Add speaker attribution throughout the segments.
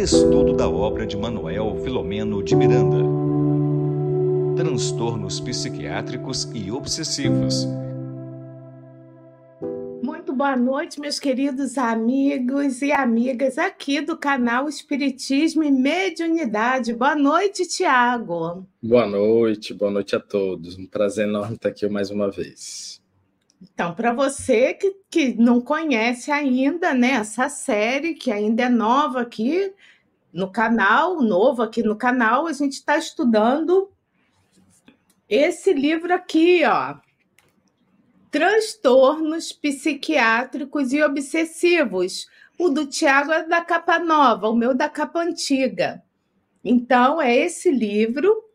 Speaker 1: Estudo da obra de Manuel Filomeno de Miranda. Transtornos psiquiátricos e obsessivos.
Speaker 2: Muito boa noite, meus queridos amigos e amigas aqui do canal Espiritismo e Mediunidade. Boa noite, Tiago.
Speaker 3: Boa noite, boa noite a todos. Um prazer enorme estar aqui mais uma vez.
Speaker 2: Então, para você que, que não conhece ainda né, essa série, que ainda é nova aqui no canal, novo aqui no canal, a gente está estudando esse livro aqui, ó. Transtornos psiquiátricos e obsessivos. O do Tiago é da capa nova, o meu da capa antiga. Então, é esse livro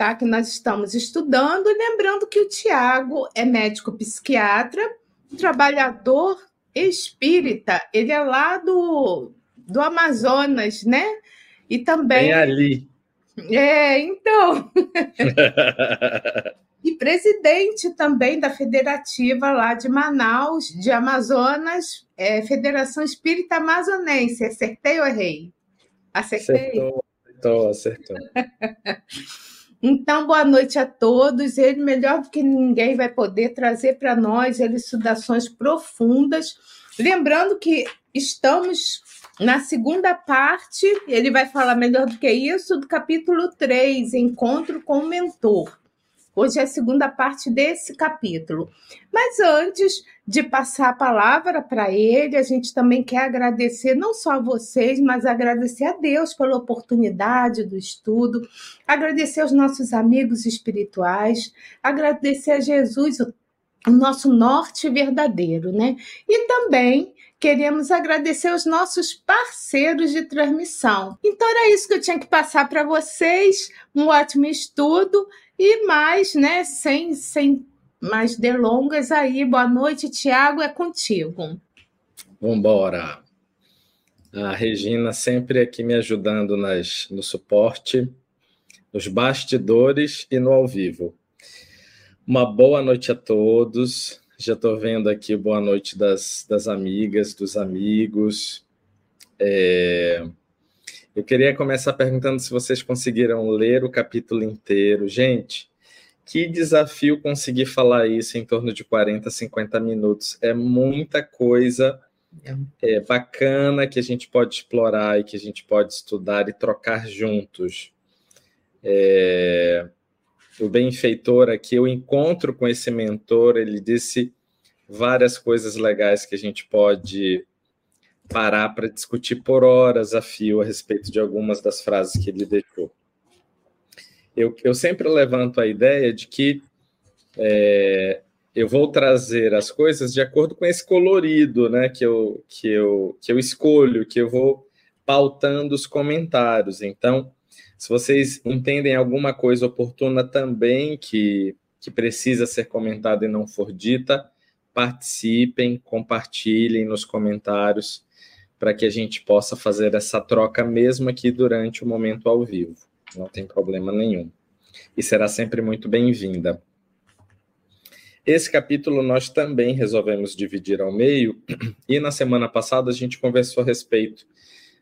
Speaker 2: tá? Que nós estamos estudando. E lembrando que o Tiago é médico psiquiatra, trabalhador espírita. Ele é lá do, do Amazonas, né? E também.
Speaker 3: Bem ali.
Speaker 2: É, então. e presidente também da federativa lá de Manaus, de Amazonas, é, Federação Espírita Amazonense. Acertei ou errei? Acertei?
Speaker 3: Acertou, acertou. acertou.
Speaker 2: Então, boa noite a todos. Ele, melhor do que ninguém, vai poder trazer para nós elucidações profundas. Lembrando que estamos na segunda parte, ele vai falar melhor do que isso, do capítulo 3, Encontro com o Mentor. Hoje é a segunda parte desse capítulo. Mas antes de passar a palavra para ele, a gente também quer agradecer não só a vocês, mas agradecer a Deus pela oportunidade do estudo, agradecer aos nossos amigos espirituais, agradecer a Jesus, o nosso norte verdadeiro, né? E também queremos agradecer aos nossos parceiros de transmissão. Então era isso que eu tinha que passar para vocês. Um ótimo estudo e mais, né, sem, sem mais delongas aí. Boa noite, Tiago, é contigo.
Speaker 3: Vambora. A Regina sempre aqui me ajudando nas, no suporte, nos bastidores e no ao vivo. Uma boa noite a todos. Já estou vendo aqui boa noite das, das amigas, dos amigos. É... Eu queria começar perguntando se vocês conseguiram ler o capítulo inteiro. Gente, que desafio conseguir falar isso em torno de 40, 50 minutos. É muita coisa é. é, bacana que a gente pode explorar e que a gente pode estudar e trocar juntos. É, o benfeitor aqui, eu encontro com esse mentor, ele disse várias coisas legais que a gente pode parar para discutir por horas a fio a respeito de algumas das frases que ele deixou. Eu, eu sempre levanto a ideia de que é, eu vou trazer as coisas de acordo com esse colorido né, que, eu, que, eu, que eu escolho, que eu vou pautando os comentários. Então, se vocês entendem alguma coisa oportuna também que, que precisa ser comentada e não for dita, participem, compartilhem nos comentários para que a gente possa fazer essa troca mesmo aqui durante o momento ao vivo. Não tem problema nenhum. E será sempre muito bem-vinda. Esse capítulo nós também resolvemos dividir ao meio, e na semana passada a gente conversou a respeito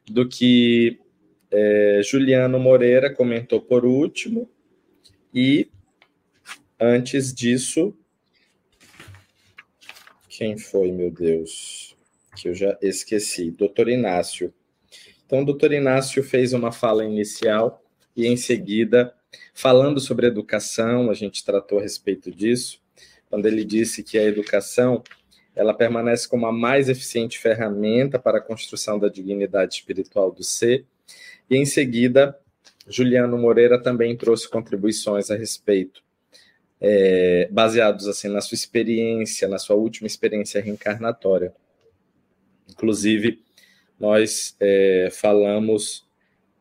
Speaker 3: do que é, Juliano Moreira comentou por último, e antes disso, quem foi, meu Deus? que eu já esqueci, doutor Inácio. Então, o doutor Inácio fez uma fala inicial e, em seguida, falando sobre educação, a gente tratou a respeito disso, quando ele disse que a educação ela permanece como a mais eficiente ferramenta para a construção da dignidade espiritual do ser. E, em seguida, Juliano Moreira também trouxe contribuições a respeito, é, baseados assim na sua experiência, na sua última experiência reencarnatória. Inclusive, nós é, falamos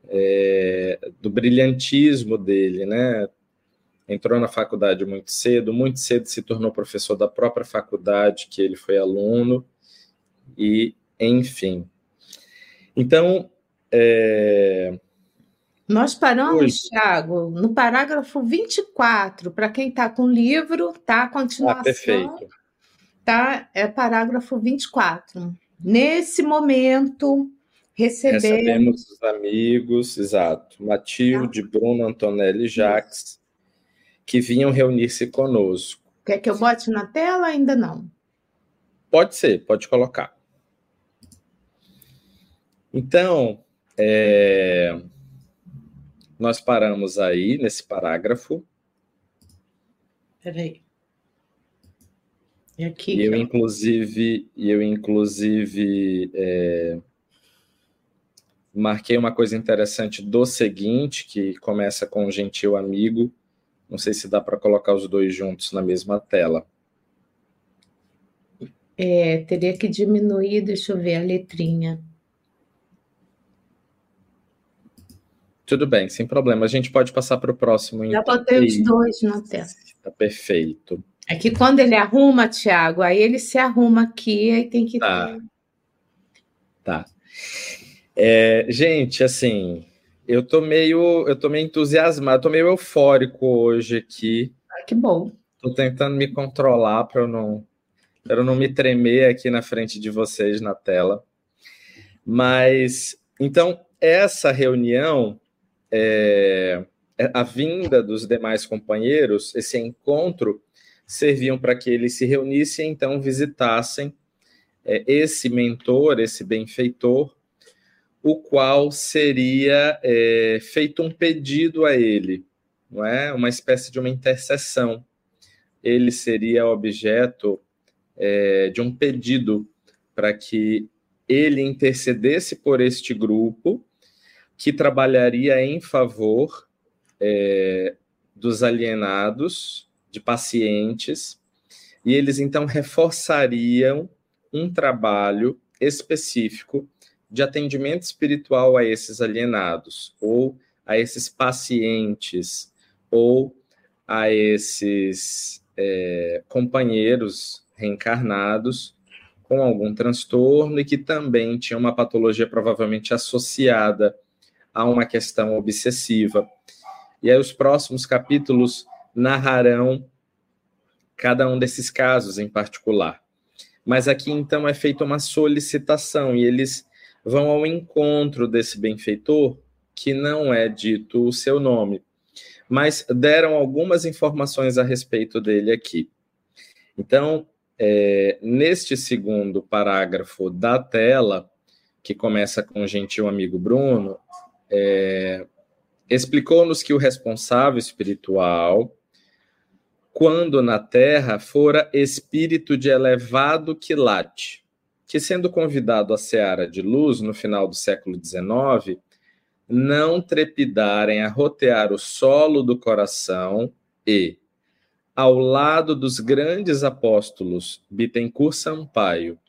Speaker 3: é, do brilhantismo dele, né? Entrou na faculdade muito cedo, muito cedo se tornou professor da própria faculdade que ele foi aluno, e enfim. Então, é...
Speaker 2: Nós paramos, Oi. Thiago, no parágrafo 24, para quem está com o livro, tá? A continuação. Ah, perfeito. Tá? É parágrafo 24. Nesse momento, Recebemos,
Speaker 3: Recebemos os amigos, exato, Matilde, tá. Bruno, Antonelli e Jacques, que vinham reunir-se conosco.
Speaker 2: Quer que eu bote na tela? Ainda não.
Speaker 3: Pode ser, pode colocar. Então, é, nós paramos aí nesse parágrafo.
Speaker 2: Peraí.
Speaker 3: E aqui. E eu, eu, inclusive, eu, inclusive, é, marquei uma coisa interessante do seguinte, que começa com um gentil amigo. Não sei se dá para colocar os dois juntos na mesma tela.
Speaker 2: É, teria que diminuir, deixa eu ver a letrinha.
Speaker 3: Tudo bem, sem problema. A gente pode passar para o próximo.
Speaker 2: Já então. botei os dois na tela.
Speaker 3: Tá perfeito.
Speaker 2: É que quando ele arruma, Tiago, aí ele se arruma aqui, aí tem que.
Speaker 3: Tá. Tá. É, gente, assim, eu tô meio, eu tô meio entusiasmado, tô meio eufórico hoje aqui.
Speaker 2: Ah, que bom.
Speaker 3: Tô tentando me controlar para eu não, para eu não me tremer aqui na frente de vocês na tela. Mas então essa reunião é, a vinda dos demais companheiros, esse encontro, serviam para que eles se reunissem e então visitassem é, esse mentor, esse benfeitor, o qual seria é, feito um pedido a ele, não é? Uma espécie de uma intercessão. Ele seria objeto é, de um pedido para que ele intercedesse por este grupo que trabalharia em favor é, dos alienados, de pacientes, e eles então reforçariam um trabalho específico de atendimento espiritual a esses alienados, ou a esses pacientes, ou a esses é, companheiros reencarnados com algum transtorno e que também tinham uma patologia provavelmente associada a uma questão obsessiva. E aí os próximos capítulos narrarão cada um desses casos em particular. Mas aqui então é feita uma solicitação e eles vão ao encontro desse benfeitor, que não é dito o seu nome, mas deram algumas informações a respeito dele aqui. Então, é, neste segundo parágrafo da tela, que começa com o gentil amigo Bruno, é, explicou-nos que o responsável espiritual, quando na terra, fora espírito de elevado quilate, que sendo convidado à seara de luz no final do século XIX, não trepidarem a rotear o solo do coração e, ao lado dos grandes apóstolos Bittencourt Sampaio,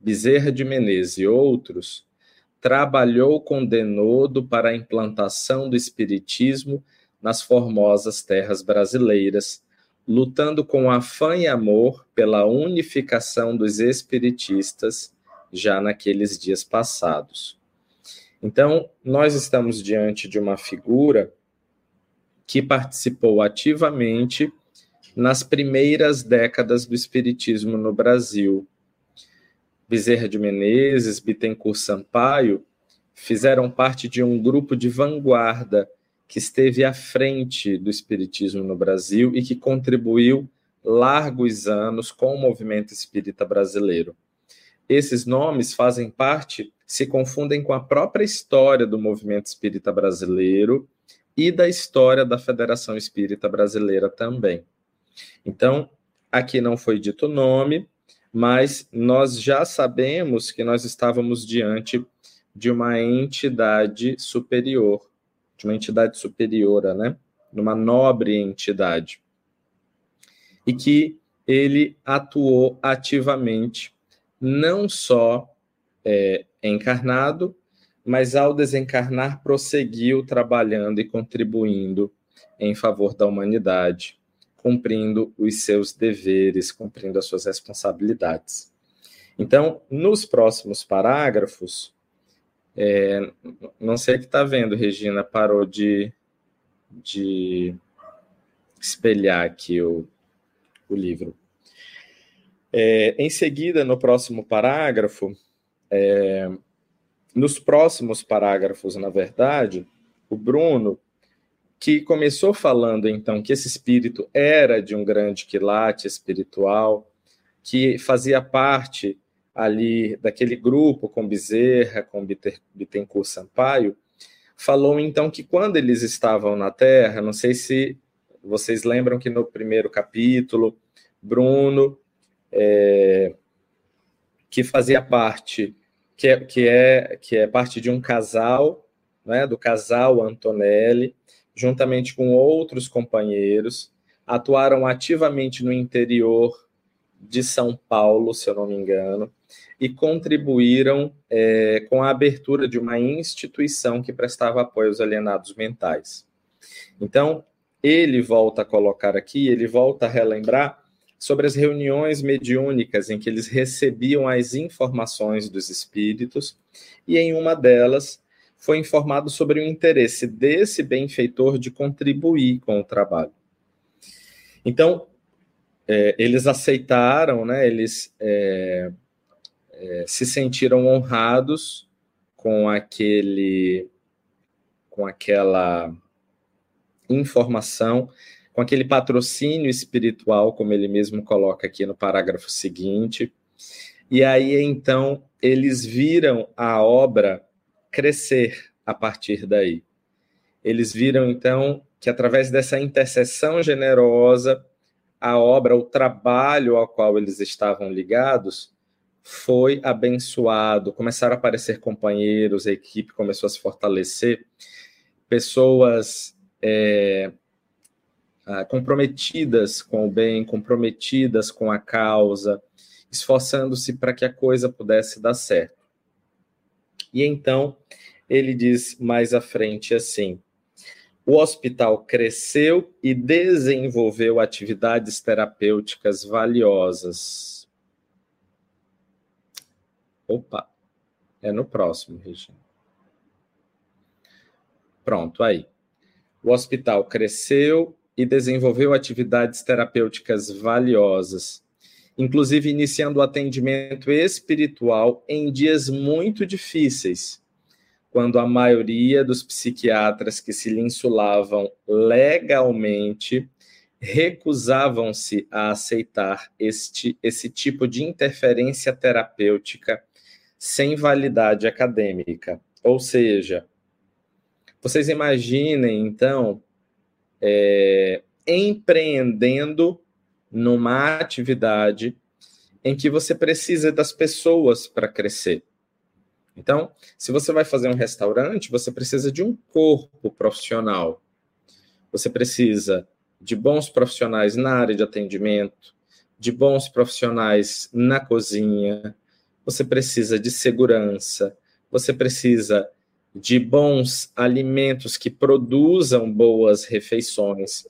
Speaker 3: Bezerra de Menezes e outros, trabalhou com denodo para a implantação do espiritismo nas formosas terras brasileiras, lutando com afã e amor pela unificação dos espiritistas já naqueles dias passados. Então, nós estamos diante de uma figura que participou ativamente nas primeiras décadas do espiritismo no Brasil, Bezerra de Menezes, Bittencourt Sampaio, fizeram parte de um grupo de vanguarda que esteve à frente do espiritismo no Brasil e que contribuiu largos anos com o movimento espírita brasileiro. Esses nomes fazem parte, se confundem com a própria história do movimento espírita brasileiro e da história da Federação Espírita Brasileira também. Então, aqui não foi dito o nome, mas nós já sabemos que nós estávamos diante de uma entidade superior, de uma entidade superiora, né? Numa nobre entidade. E que ele atuou ativamente, não só é, encarnado, mas ao desencarnar prosseguiu trabalhando e contribuindo em favor da humanidade cumprindo os seus deveres, cumprindo as suas responsabilidades. Então, nos próximos parágrafos, é, não sei que está vendo, Regina, parou de, de espelhar aqui o, o livro. É, em seguida, no próximo parágrafo, é, nos próximos parágrafos, na verdade, o Bruno, que começou falando então que esse espírito era de um grande quilate espiritual, que fazia parte ali daquele grupo com Bezerra, com Bittencourt Sampaio, falou então que quando eles estavam na Terra, não sei se vocês lembram que no primeiro capítulo, Bruno, é, que fazia parte, que é, que é, que é parte de um casal, né, do casal Antonelli, juntamente com outros companheiros, atuaram ativamente no interior de São Paulo, se eu não me engano, e contribuíram é, com a abertura de uma instituição que prestava apoio aos alienados mentais. Então, ele volta a colocar aqui, ele volta a relembrar sobre as reuniões mediúnicas em que eles recebiam as informações dos espíritos, e em uma delas foi informado sobre o interesse desse benfeitor de contribuir com o trabalho. Então, é, eles aceitaram, né, eles é, se sentiram honrados com aquele, com aquela informação, com aquele patrocínio espiritual, como ele mesmo coloca aqui no parágrafo seguinte. E aí então eles viram a obra crescer a partir daí. Eles viram então que através dessa intercessão generosa, a obra, o trabalho ao qual eles estavam ligados, foi abençoado. Começaram a aparecer companheiros, a equipe começou a se fortalecer, pessoas é, ah, comprometidas com o bem, comprometidas com a causa, esforçando-se para que a coisa pudesse dar certo. E então ele diz mais à frente assim: o hospital cresceu e desenvolveu atividades terapêuticas valiosas. Opa, é no próximo, Regina. Pronto, aí. O hospital cresceu e desenvolveu atividades terapêuticas valiosas, inclusive iniciando o atendimento espiritual em dias muito difíceis quando a maioria dos psiquiatras que se lhe insulavam legalmente recusavam-se a aceitar este, esse tipo de interferência terapêutica sem validade acadêmica. Ou seja, vocês imaginem, então, é, empreendendo numa atividade em que você precisa das pessoas para crescer. Então, se você vai fazer um restaurante, você precisa de um corpo profissional. Você precisa de bons profissionais na área de atendimento, de bons profissionais na cozinha, você precisa de segurança, você precisa de bons alimentos que produzam boas refeições.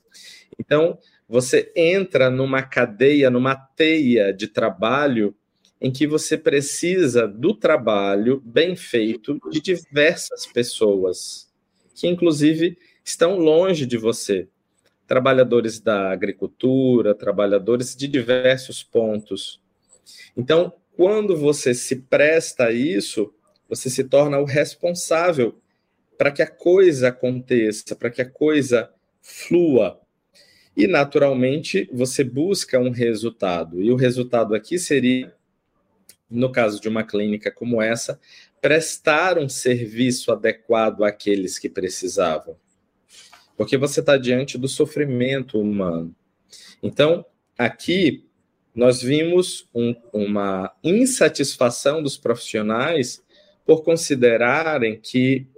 Speaker 3: Então, você entra numa cadeia, numa teia de trabalho em que você precisa do trabalho bem feito de diversas pessoas, que inclusive estão longe de você. Trabalhadores da agricultura, trabalhadores de diversos pontos. Então, quando você se presta a isso, você se torna o responsável para que a coisa aconteça, para que a coisa flua. E, naturalmente, você busca um resultado. E o resultado aqui seria no caso de uma clínica como essa, prestar um serviço adequado àqueles que precisavam. Porque você está diante do sofrimento humano. Então, aqui, nós vimos um, uma insatisfação dos profissionais por considerarem que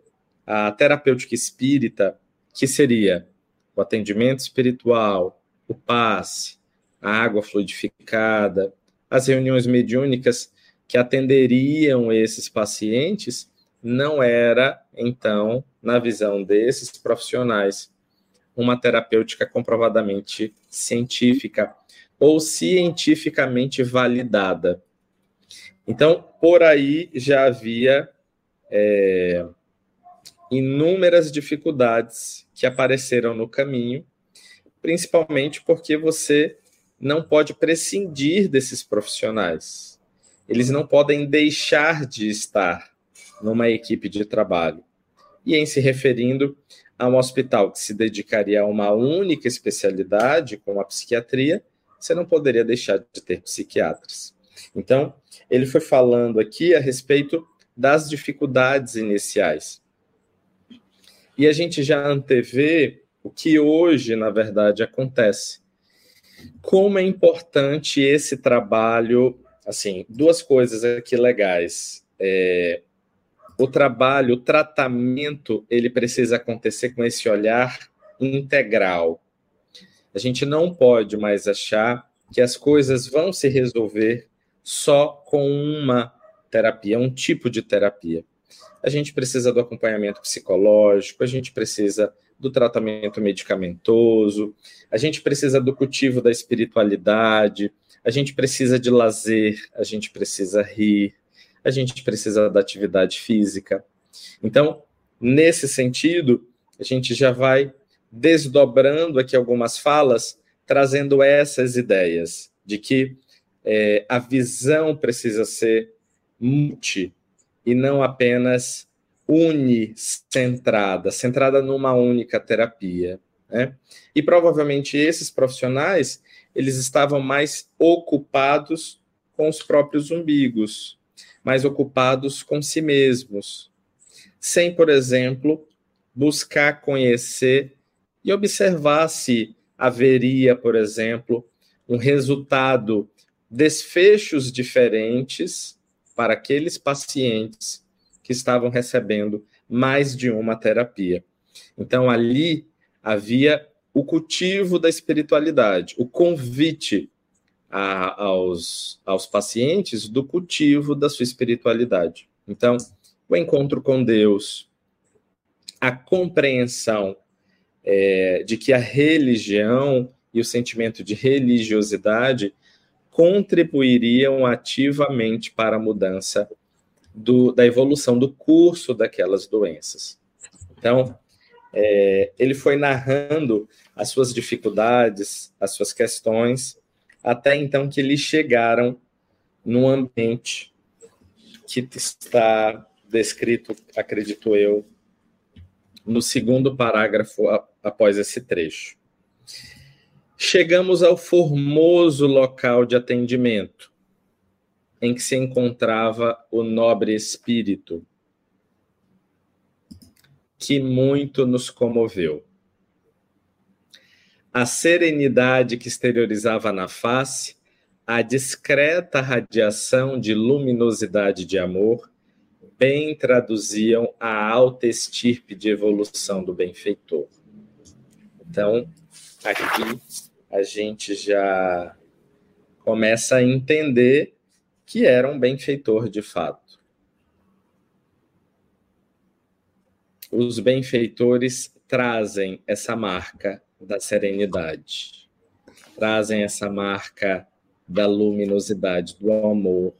Speaker 3: a terapêutica espírita, que seria o atendimento espiritual, o passe, a água fluidificada, as reuniões mediúnicas, que atenderiam esses pacientes não era, então, na visão desses profissionais, uma terapêutica comprovadamente científica ou cientificamente validada. Então, por aí já havia é, inúmeras dificuldades que apareceram no caminho, principalmente porque você não pode prescindir desses profissionais eles não podem deixar de estar numa equipe de trabalho. E em se referindo a um hospital que se dedicaria a uma única especialidade, como a psiquiatria, você não poderia deixar de ter psiquiatras. Então, ele foi falando aqui a respeito das dificuldades iniciais. E a gente já antevê o que hoje, na verdade, acontece. Como é importante esse trabalho, assim, duas coisas aqui legais. É, o trabalho, o tratamento, ele precisa acontecer com esse olhar integral. A gente não pode mais achar que as coisas vão se resolver só com uma terapia, um tipo de terapia. A gente precisa do acompanhamento psicológico, a gente precisa do tratamento medicamentoso, a gente precisa do cultivo da espiritualidade, a gente precisa de lazer, a gente precisa rir, a gente precisa da atividade física. Então, nesse sentido, a gente já vai desdobrando aqui algumas falas, trazendo essas ideias de que é, a visão precisa ser multi e não apenas unicentrada, centrada numa única terapia. Né? E provavelmente esses profissionais eles estavam mais ocupados com os próprios umbigos, mais ocupados com si mesmos, sem, por exemplo, buscar conhecer e observar se haveria, por exemplo, um resultado, desfechos diferentes para aqueles pacientes que estavam recebendo mais de uma terapia. Então, ali havia o cultivo da espiritualidade, o convite a, aos, aos pacientes do cultivo da sua espiritualidade. Então, o encontro com Deus, a compreensão é, de que a religião e o sentimento de religiosidade contribuiriam ativamente para a mudança do, da evolução do curso daquelas doenças. Então, é, ele foi narrando as suas dificuldades, as suas questões, até então que lhe chegaram num ambiente que está descrito, acredito eu, no segundo parágrafo após esse trecho. Chegamos ao formoso local de atendimento, em que se encontrava o nobre espírito, que muito nos comoveu. A serenidade que exteriorizava na face, a discreta radiação de luminosidade de amor, bem traduziam a alta estirpe de evolução do benfeitor. Então, aqui a gente já começa a entender que era um benfeitor de fato. Os benfeitores trazem essa marca da serenidade, trazem essa marca da luminosidade, do amor,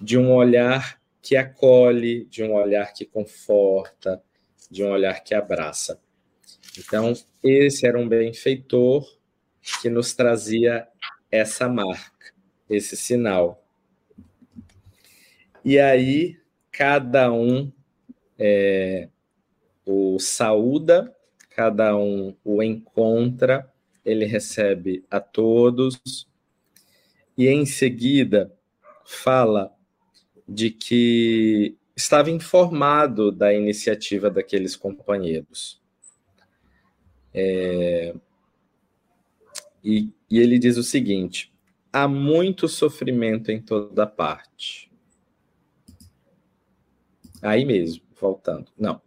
Speaker 3: de um olhar que acolhe, de um olhar que conforta, de um olhar que abraça. Então, esse era um benfeitor que nos trazia essa marca, esse sinal. E aí, cada um é, o saúda, cada um o encontra, ele recebe a todos, e em seguida fala de que estava informado da iniciativa daqueles companheiros. É, e, e ele diz o seguinte: há muito sofrimento em toda parte. Aí mesmo, voltando. Não.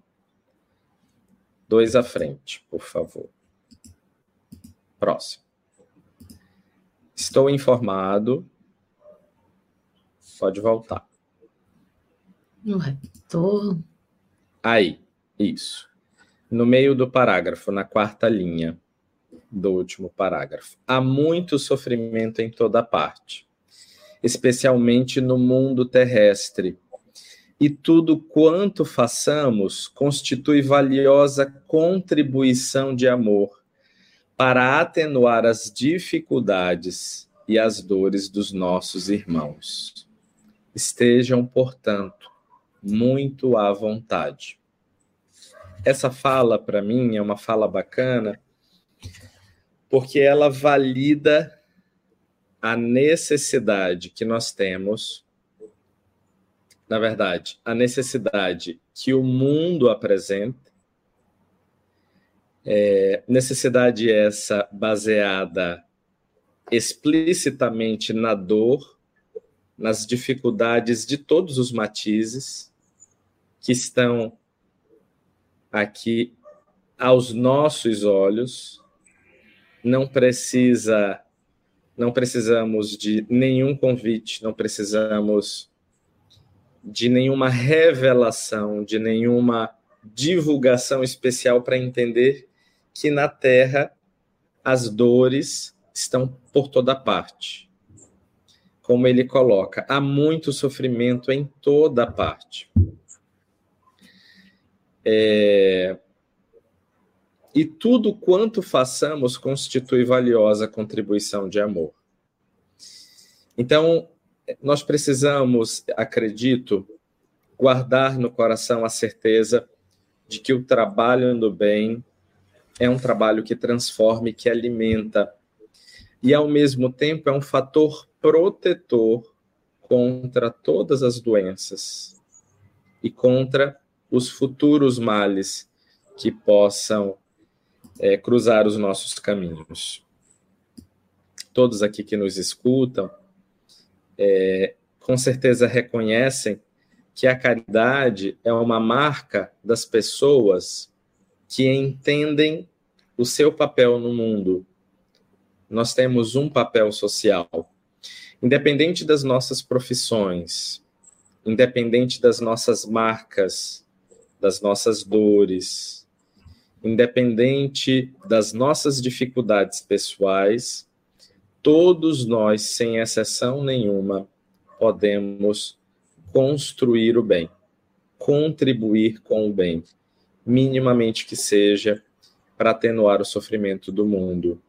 Speaker 3: Dois à frente, por favor. Próximo. Estou informado. Pode voltar.
Speaker 2: No retorno.
Speaker 3: Aí, isso. No meio do parágrafo, na quarta linha do último parágrafo. Há muito sofrimento em toda parte, especialmente no mundo terrestre e tudo quanto façamos constitui valiosa contribuição de amor para atenuar as dificuldades e as dores dos nossos irmãos. Estejam, portanto, muito à vontade. Essa fala, para mim, é uma fala bacana, porque ela valida a necessidade que nós temos, na verdade, a necessidade que o mundo apresenta, é, necessidade essa baseada explicitamente na dor, nas dificuldades de todos os matizes que estão aqui aos nossos olhos. Não precisa não precisamos de nenhum convite, não precisamos de nenhuma revelação, de nenhuma divulgação especial para entender que na Terra as dores estão por toda parte. Como ele coloca, há muito sofrimento em toda parte. É... E tudo quanto façamos constitui valiosa contribuição de amor. Então, nós precisamos, acredito, guardar no coração a certeza de que o trabalho no bem é um trabalho que transforma e que alimenta e, ao mesmo tempo, é um fator protetor contra todas as doenças e contra os futuros males que possam é, cruzar os nossos caminhos. Todos aqui que nos escutam, é, com certeza reconhecem que a caridade é uma marca das pessoas que entendem o seu papel no mundo nós temos um papel social. Independente das nossas profissões, independente das nossas marcas, das nossas dores, independente das nossas dificuldades pessoais, todos nós, sem exceção nenhuma, podemos construir o bem, contribuir com o bem, minimamente que seja, para atenuar o sofrimento do mundo.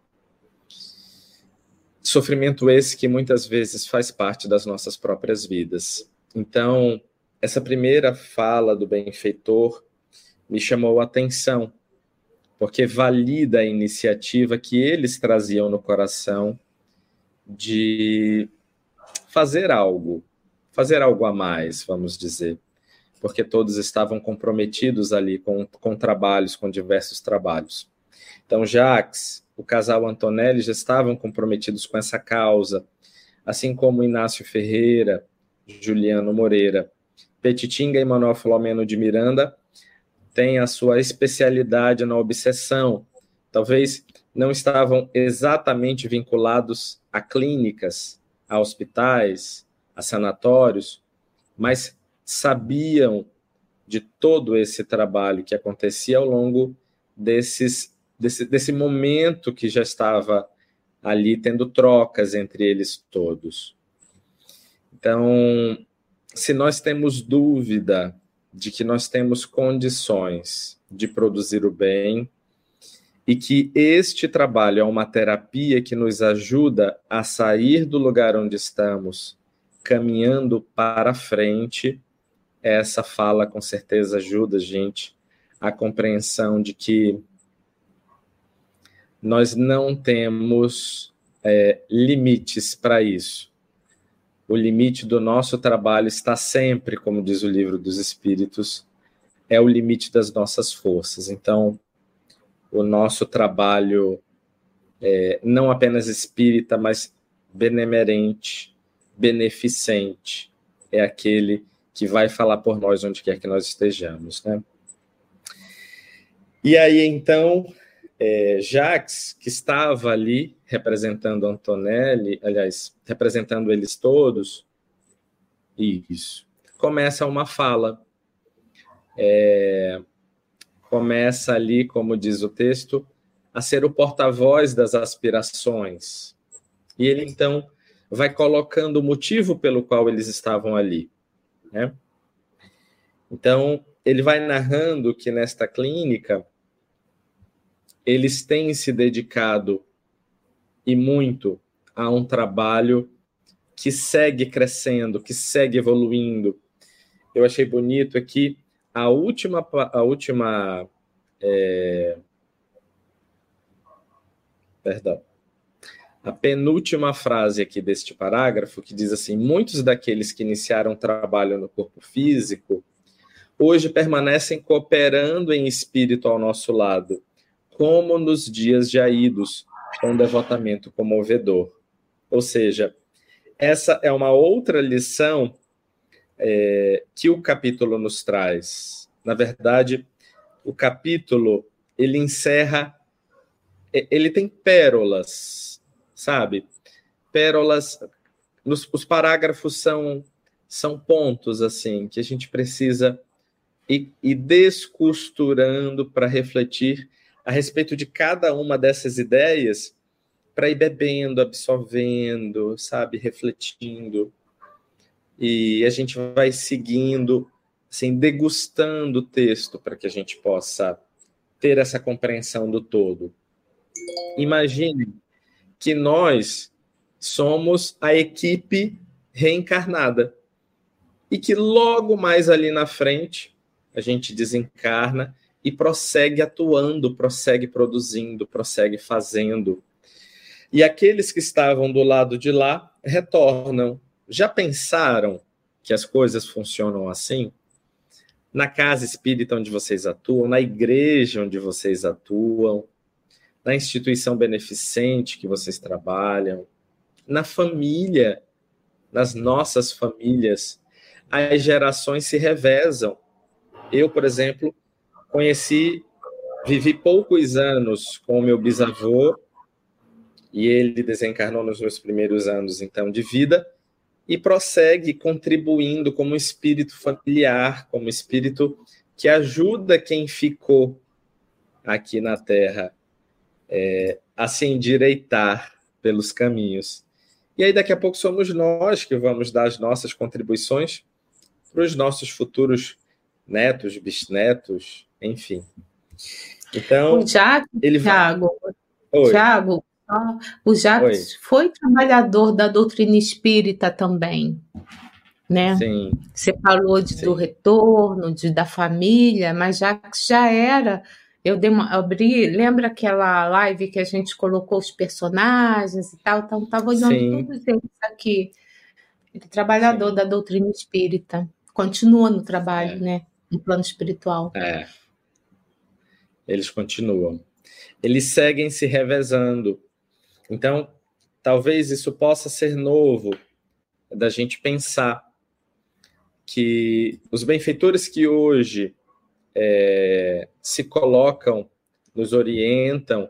Speaker 3: Sofrimento esse que muitas vezes faz parte das nossas próprias vidas. Então, essa primeira fala do benfeitor me chamou a atenção, porque valida a iniciativa que eles traziam no coração de fazer algo, fazer algo a mais, vamos dizer, porque todos estavam comprometidos ali com, com trabalhos, com diversos trabalhos. Então, Jacques, o casal Antonelli já estavam comprometidos com essa causa, assim como Inácio Ferreira, Juliano Moreira. Petitinga e Manuel Filomeno de Miranda têm a sua especialidade na obsessão. Talvez não estavam exatamente vinculados a clínicas, a hospitais, a sanatórios, mas sabiam de todo esse trabalho que acontecia ao longo desses desse, desse momento que já estava ali tendo trocas entre eles todos. Então, se nós temos dúvida de que nós temos condições de produzir o bem e que este trabalho é uma terapia que nos ajuda a sair do lugar onde estamos, caminhando para frente, essa fala com certeza ajuda a gente a compreensão de que nós não temos é, limites para isso. O limite do nosso trabalho está sempre, como diz o livro dos Espíritos, é o limite das nossas forças. Então, o nosso trabalho, é, não apenas espírita, mas benemerente, beneficente, é aquele que vai falar por nós onde quer que nós estejamos, né? E aí, então, é, Jacques, que estava ali representando Antonelli, aliás, representando eles todos, isso, começa uma fala. É, começa ali, como diz o texto, a ser o porta-voz das aspirações. E ele então vai colocando o motivo pelo qual eles estavam ali. Né? Então, ele vai narrando que nesta clínica eles têm se dedicado e muito a um trabalho que segue crescendo, que segue evoluindo. eu achei bonito aqui a última, a última é... perdão, a penúltima frase aqui deste parágrafo, que diz assim: muitos daqueles que iniciaram trabalho no corpo físico hoje permanecem cooperando em espírito ao nosso lado, como nos dias de Aídos, com devotamento comovedor. Ou seja, essa é uma outra lição é, que o capítulo nos traz. Na verdade, o capítulo ele encerra, ele tem pérolas, sabe? Pérolas. Nos, os parágrafos são são pontos assim que a gente precisa ir, ir descosturando para refletir a respeito de cada uma dessas ideias para ir bebendo, absorvendo, sabe, refletindo. E a gente vai seguindo, assim, degustando o texto para que a gente possa ter essa compreensão do todo. Imagine que nós somos a equipe reencarnada e que logo mais ali na frente a gente desencarna e prossegue atuando, prossegue produzindo, prossegue fazendo. E aqueles que estavam do lado de lá retornam. Já pensaram que as coisas funcionam assim? Na casa espírita onde vocês atuam, na igreja onde vocês atuam, na instituição beneficente que vocês trabalham, na família, nas nossas famílias, as gerações se revezam. Eu, por exemplo, conheci, vivi poucos anos com o meu bisavô e ele desencarnou nos meus primeiros anos então de vida e prossegue contribuindo como espírito familiar, como espírito que ajuda quem ficou aqui na Terra é, a se endireitar pelos caminhos. E aí daqui a pouco somos nós que vamos dar as nossas contribuições para os nossos futuros netos, bisnetos, enfim. Então,
Speaker 2: o Jacques, ele Thiago, vai... Thiago, o Jacques Oi. foi trabalhador da doutrina espírita também, né?
Speaker 3: Sim.
Speaker 2: Você falou de, do retorno, de, da família, mas Jacques já era. Eu, dei uma, abri, lembra aquela live que a gente colocou os personagens e tal? Então, estava olhando Sim. todos eles aqui. Ele é trabalhador Sim. da doutrina espírita. Continua no trabalho, é. né? No plano espiritual.
Speaker 3: É. Eles continuam. Eles seguem se revezando. Então, talvez isso possa ser novo da gente pensar que os benfeitores que hoje é, se colocam, nos orientam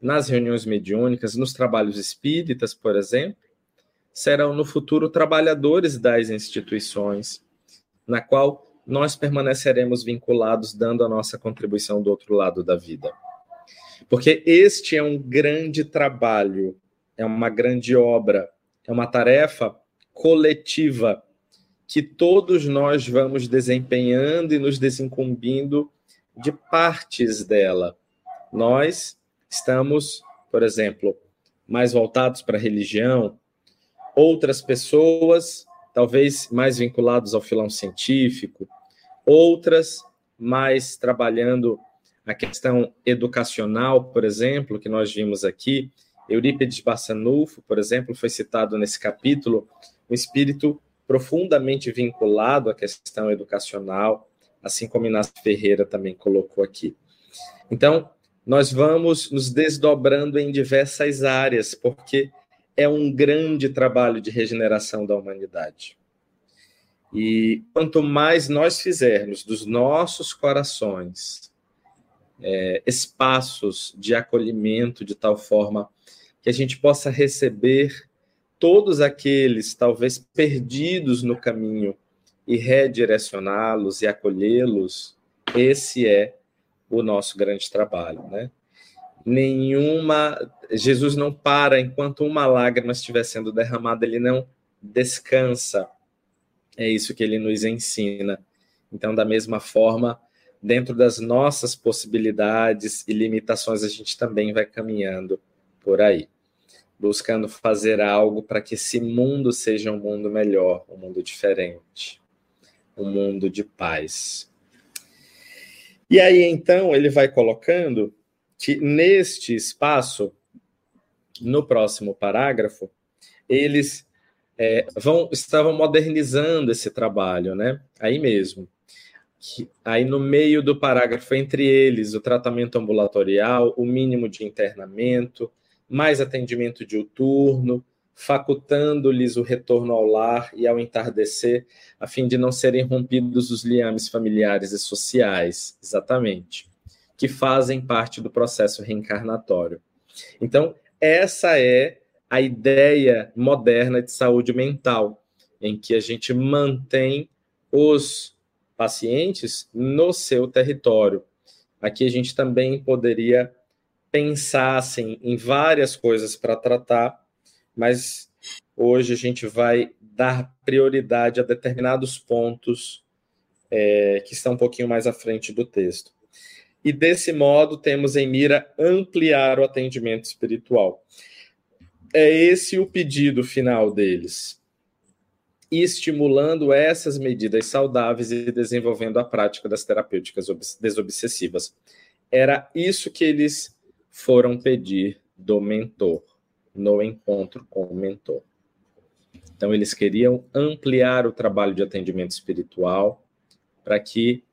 Speaker 3: nas reuniões mediúnicas, nos trabalhos espíritas, por exemplo, serão no futuro trabalhadores das instituições, na qual nós permaneceremos vinculados, dando a nossa contribuição do outro lado da vida. Porque este é um grande trabalho, é uma grande obra, é uma tarefa coletiva que todos nós vamos desempenhando e nos desincumbindo de partes dela. Nós estamos, por exemplo, mais voltados para a religião, outras pessoas, talvez mais vinculados ao filão científico, outras mais trabalhando a questão educacional, por exemplo, que nós vimos aqui, Eurípides Bassanufo, por exemplo, foi citado nesse capítulo, um espírito profundamente vinculado à questão educacional, assim como Inácio Ferreira também colocou aqui. Então, nós vamos nos desdobrando em diversas áreas, porque é um grande trabalho de regeneração da humanidade. E quanto mais nós fizermos dos nossos corações é, espaços de acolhimento de tal forma que a gente possa receber todos aqueles, talvez perdidos no caminho, e redirecioná-los e acolhê-los, esse é o nosso grande trabalho, né? Nenhuma Jesus não para enquanto uma lágrima estiver sendo derramada, ele não descansa. É isso que ele nos ensina. Então, da mesma forma, dentro das nossas possibilidades e limitações, a gente também vai caminhando por aí, buscando fazer algo para que esse mundo seja um mundo melhor, um mundo diferente. um mundo de paz. E aí, então, ele vai colocando que neste espaço, no próximo parágrafo, eles é, vão estavam modernizando esse trabalho, né? Aí mesmo. Aí no meio do parágrafo, entre eles, o tratamento ambulatorial, o mínimo de internamento, mais atendimento diuturno, facultando-lhes o retorno ao lar e ao entardecer, a fim de não serem rompidos os liames familiares e sociais, exatamente, que fazem parte do processo reencarnatório. Então, essa é a ideia moderna de saúde mental, em que a gente mantém os pacientes no seu território. Aqui a gente também poderia pensar assim, em várias coisas para tratar, mas hoje a gente vai dar prioridade a determinados pontos é, que estão um pouquinho mais à frente do texto. E desse modo, temos em mira ampliar o atendimento espiritual. É esse o pedido final deles. estimulando essas medidas saudáveis e desenvolvendo a prática das terapêuticas desobsessivas. Era isso que eles foram pedir do mentor no encontro com o mentor. Então, eles queriam ampliar o trabalho de atendimento espiritual para que,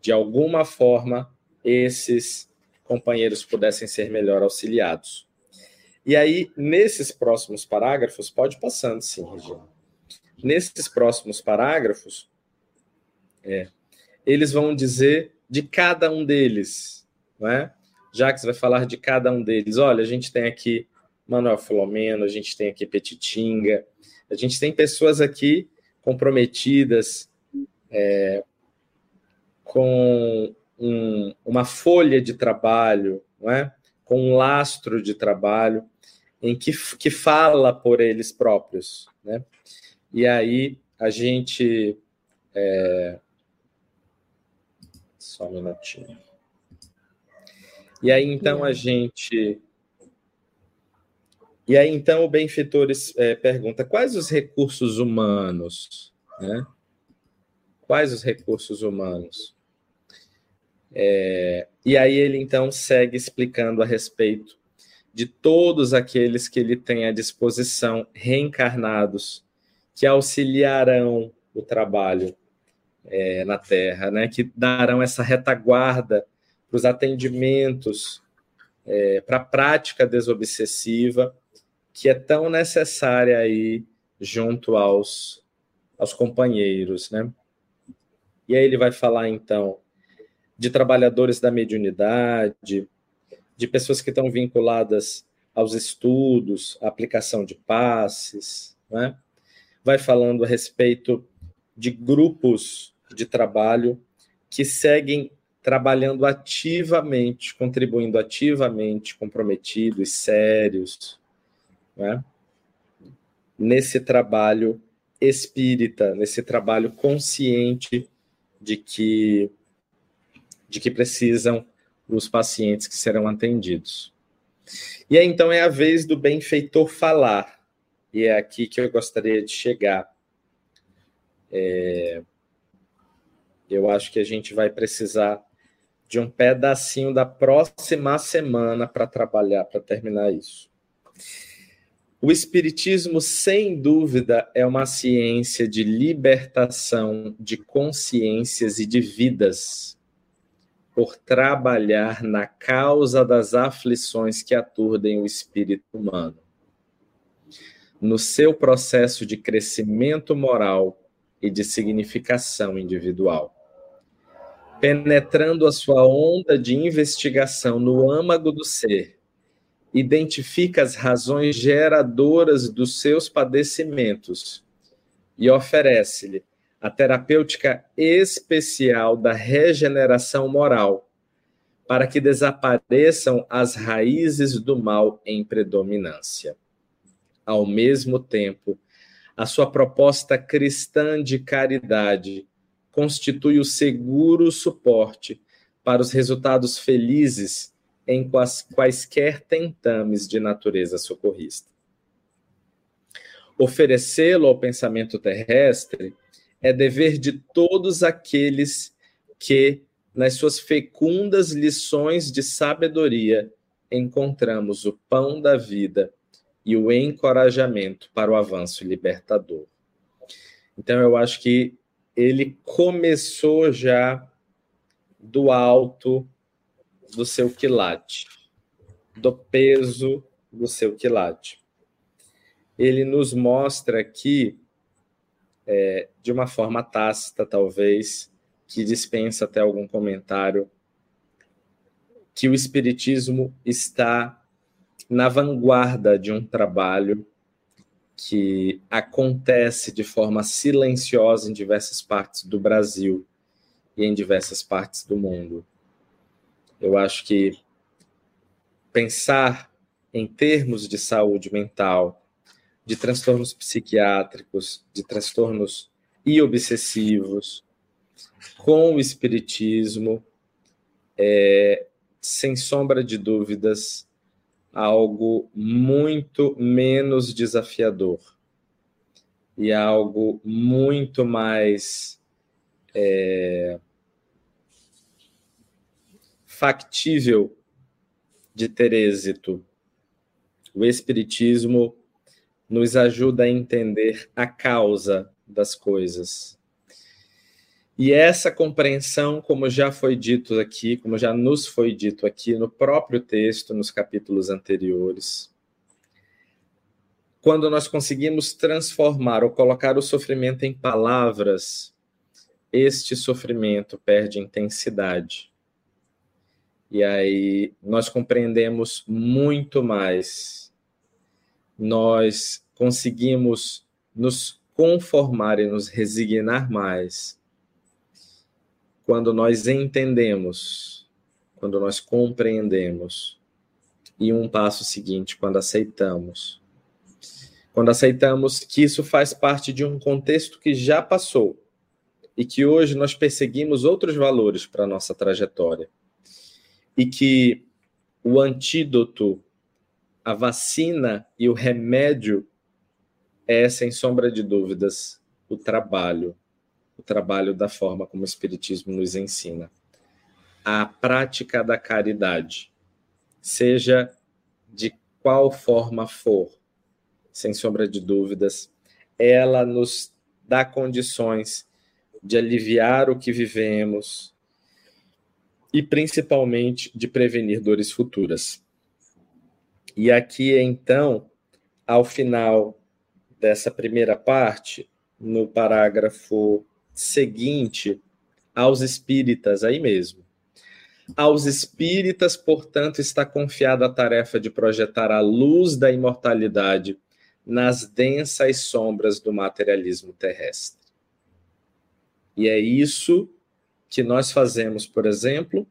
Speaker 3: de alguma forma, esses companheiros pudessem ser melhor auxiliados. E aí, nesses próximos parágrafos, pode passando, sim, Regina. Nesses próximos parágrafos, é, eles vão dizer de cada um deles, não é? Jacques vai falar de cada um deles. Olha, a gente tem aqui Manuel Filomeno, a gente tem aqui Petitinga, a gente tem pessoas aqui comprometidas é, com um, uma folha de trabalho, não é? com um lastro de trabalho em que, que fala por eles próprios. Né? E aí a gente. É... Só um minutinho. E aí então a gente e aí, então, o benfeitores é, pergunta: quais os recursos humanos? Né? Quais os recursos humanos? É, e aí, ele então segue explicando a respeito de todos aqueles que ele tem à disposição, reencarnados, que auxiliarão o trabalho é, na Terra, né? que darão essa retaguarda para os atendimentos, é, para a prática desobsessiva que é tão necessária aí junto aos, aos companheiros, né? E aí ele vai falar então de trabalhadores da mediunidade, de pessoas que estão vinculadas aos estudos, à aplicação de passes, né? Vai falando a respeito de grupos de trabalho que seguem trabalhando ativamente, contribuindo ativamente, comprometidos, sérios, né? nesse trabalho espírita, nesse trabalho consciente de que de que precisam os pacientes que serão atendidos. E aí, então é a vez do benfeitor falar. E é aqui que eu gostaria de chegar. É... Eu acho que a gente vai precisar de um pedacinho da próxima semana para trabalhar, para terminar isso. O Espiritismo, sem dúvida, é uma ciência de libertação de consciências e de vidas, por trabalhar na causa das aflições que aturdem o espírito humano. No seu processo de crescimento moral e de significação individual. Penetrando a sua onda de investigação no âmago do ser identifica as razões geradoras dos seus padecimentos e oferece-lhe a terapêutica especial da regeneração moral, para que desapareçam as raízes do mal em predominância. Ao mesmo tempo, a sua proposta cristã de caridade constitui o seguro suporte para os resultados felizes em quais, quaisquer tentames de natureza socorrista. Oferecê-lo ao pensamento terrestre é dever de todos aqueles que, nas suas fecundas lições de sabedoria, encontramos o pão da vida e o encorajamento para o avanço libertador. Então, eu acho que ele começou já do alto do seu quilate, do peso do seu quilate. Ele nos mostra aqui, é, de uma forma tácita, talvez, que dispensa até algum comentário, que o Espiritismo está na vanguarda de um trabalho que acontece de forma silenciosa em diversas partes do Brasil e em diversas partes do mundo. Eu acho que pensar em termos de saúde mental, de transtornos psiquiátricos, de transtornos e obsessivos, com o espiritismo, é, sem sombra de dúvidas, algo muito menos desafiador e algo muito mais é, factível de ter êxito. O Espiritismo nos ajuda a entender a causa das coisas. E essa compreensão, como já foi dito aqui, como já nos foi dito aqui no próprio texto, nos capítulos anteriores, quando nós conseguimos transformar ou colocar o sofrimento em palavras, este sofrimento perde intensidade. E aí nós compreendemos muito mais. Nós conseguimos nos conformar e nos resignar mais quando nós entendemos, quando nós compreendemos. E um passo seguinte, quando aceitamos. Quando aceitamos que isso faz parte de um contexto que já passou e que hoje nós perseguimos outros valores para a nossa trajetória. E que o antídoto, a vacina e o remédio é, sem sombra de dúvidas, o trabalho, o trabalho da forma como o Espiritismo nos ensina. A prática da caridade, seja de qual forma for, sem sombra de dúvidas, ela nos dá condições de aliviar o que vivemos e principalmente de prevenir dores futuras. E aqui, então, ao final dessa primeira parte, no parágrafo seguinte aos espíritas, aí mesmo. Aos espíritas, portanto, está confiada a tarefa de projetar a luz da imortalidade nas densas sombras do materialismo terrestre. E é isso que nós fazemos, por exemplo,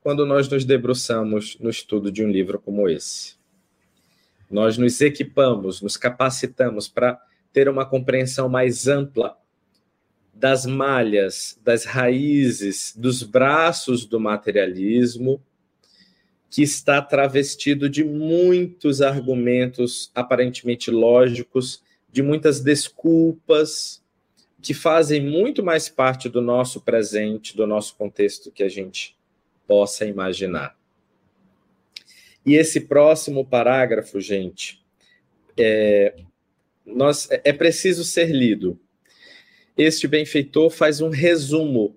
Speaker 3: quando nós nos debruçamos no estudo de um livro como esse. Nós nos equipamos, nos capacitamos para ter uma compreensão mais ampla das malhas, das raízes, dos braços do materialismo, que está travestido de muitos argumentos aparentemente lógicos, de muitas desculpas, que fazem muito mais parte do nosso presente, do nosso contexto que a gente possa imaginar. E esse próximo parágrafo, gente, é, nós, é preciso ser lido este benfeitor faz um resumo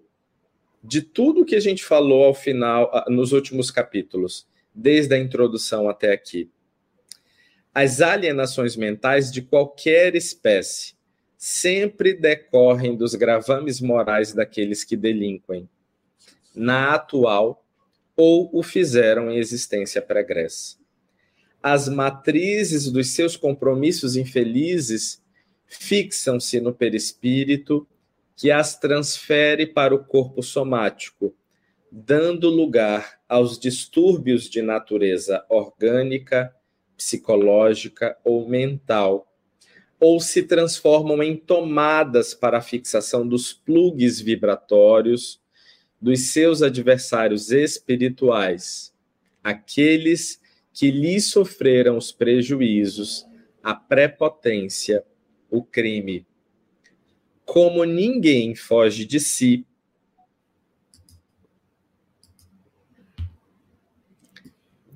Speaker 3: de tudo que a gente falou ao final, nos últimos capítulos, desde a introdução até aqui. As alienações mentais de qualquer espécie sempre decorrem dos gravames morais daqueles que delinquem, na atual ou o fizeram em existência pregressa. As matrizes dos seus compromissos infelizes fixam-se no perispírito, que as transfere para o corpo somático, dando lugar aos distúrbios de natureza orgânica, psicológica ou mental, ou se transformam em tomadas para a fixação dos plugs vibratórios dos seus adversários espirituais, aqueles que lhe sofreram os prejuízos, a prepotência o crime. como ninguém foge de si,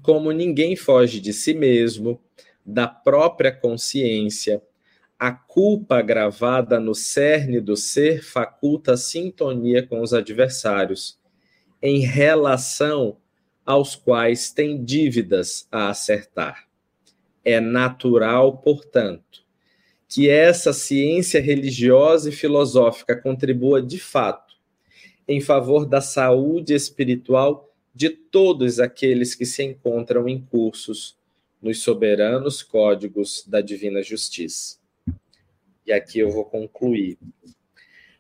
Speaker 3: como ninguém foge de si mesmo, da própria consciência, a culpa gravada no cerne do ser faculta sintonia com os adversários, em relação aos quais tem dívidas a acertar. É natural, portanto, que essa ciência religiosa e filosófica contribua de fato em favor da saúde espiritual de todos aqueles que se encontram em cursos nos soberanos códigos da divina justiça. E aqui eu vou concluir.